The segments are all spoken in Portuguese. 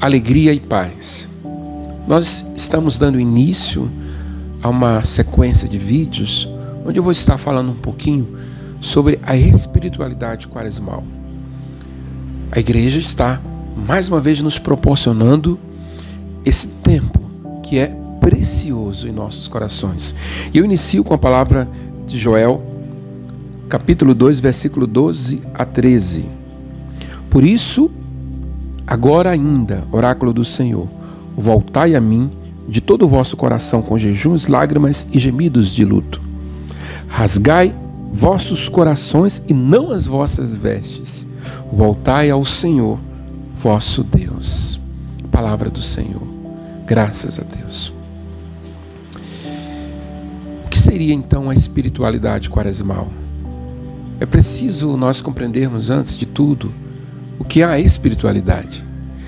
alegria e paz. Nós estamos dando início a uma sequência de vídeos onde eu vou estar falando um pouquinho sobre a espiritualidade quaresmal. A igreja está mais uma vez nos proporcionando esse tempo que é precioso em nossos corações. E eu inicio com a palavra de Joel, capítulo 2, versículo 12 a 13. Por isso, agora ainda, oráculo do Senhor, voltai a mim de todo o vosso coração com jejuns, lágrimas e gemidos de luto. Rasgai vossos corações e não as vossas vestes. Voltai ao Senhor, vosso Deus. Palavra do Senhor. Graças a Deus. O que seria então a espiritualidade quaresmal? É preciso nós compreendermos antes de tudo o que é a espiritualidade.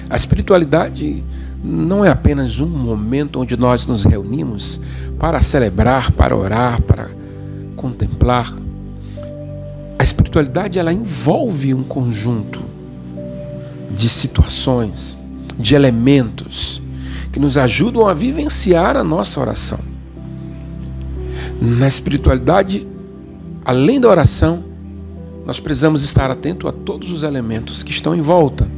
A espiritualidade não é apenas um momento onde nós nos reunimos para celebrar, para orar, para contemplar. A espiritualidade ela envolve um conjunto de situações, de elementos que nos ajudam a vivenciar a nossa oração. Na espiritualidade, além da oração, nós precisamos estar atento a todos os elementos que estão em volta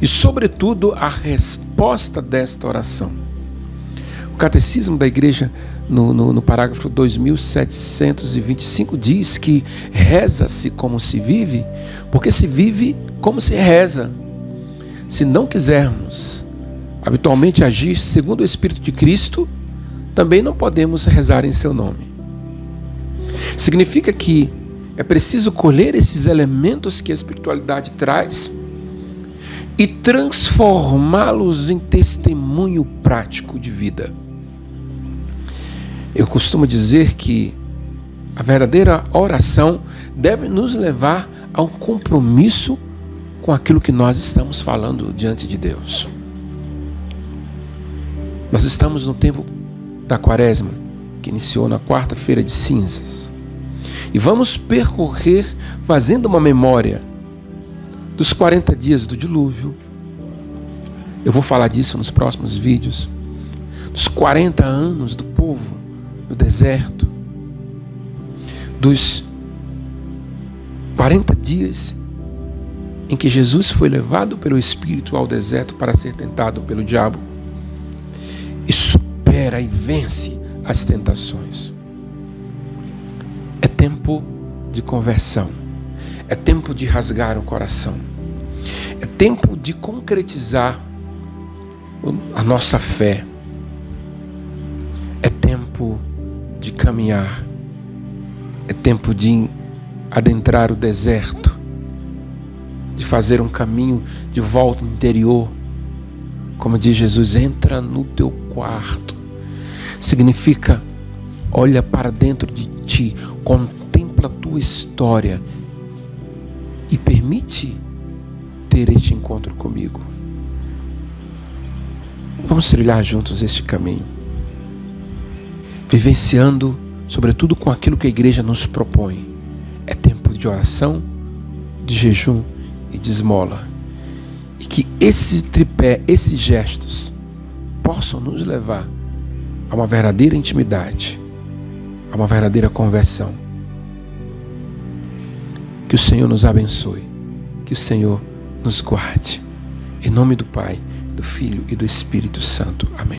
e, sobretudo, a resposta desta oração. O Catecismo da Igreja, no, no, no parágrafo 2725, diz que reza-se como se vive, porque se vive como se reza. Se não quisermos habitualmente agir segundo o Espírito de Cristo, também não podemos rezar em seu nome. Significa que é preciso colher esses elementos que a espiritualidade traz e transformá-los em testemunho prático de vida. Eu costumo dizer que a verdadeira oração deve nos levar a um compromisso com aquilo que nós estamos falando diante de Deus. Nós estamos no tempo da Quaresma, que iniciou na quarta-feira de cinzas, e vamos percorrer fazendo uma memória dos 40 dias do dilúvio. Eu vou falar disso nos próximos vídeos. Dos 40 anos do povo no deserto. Dos 40 dias em que Jesus foi levado pelo Espírito ao deserto para ser tentado pelo diabo e supera e vence as tentações. Tempo de conversão. É tempo de rasgar o coração. É tempo de concretizar a nossa fé. É tempo de caminhar. É tempo de adentrar o deserto, de fazer um caminho de volta interior. Como diz Jesus, entra no teu quarto. Significa olha para dentro de ti, contempla a tua história e permite ter este encontro comigo. Vamos trilhar juntos este caminho, vivenciando, sobretudo, com aquilo que a igreja nos propõe. É tempo de oração, de jejum e de esmola. E que esse tripé, esses gestos, possam nos levar a uma verdadeira intimidade, a uma verdadeira conversão que o Senhor nos abençoe. Que o Senhor nos guarde. Em nome do Pai, do Filho e do Espírito Santo. Amém.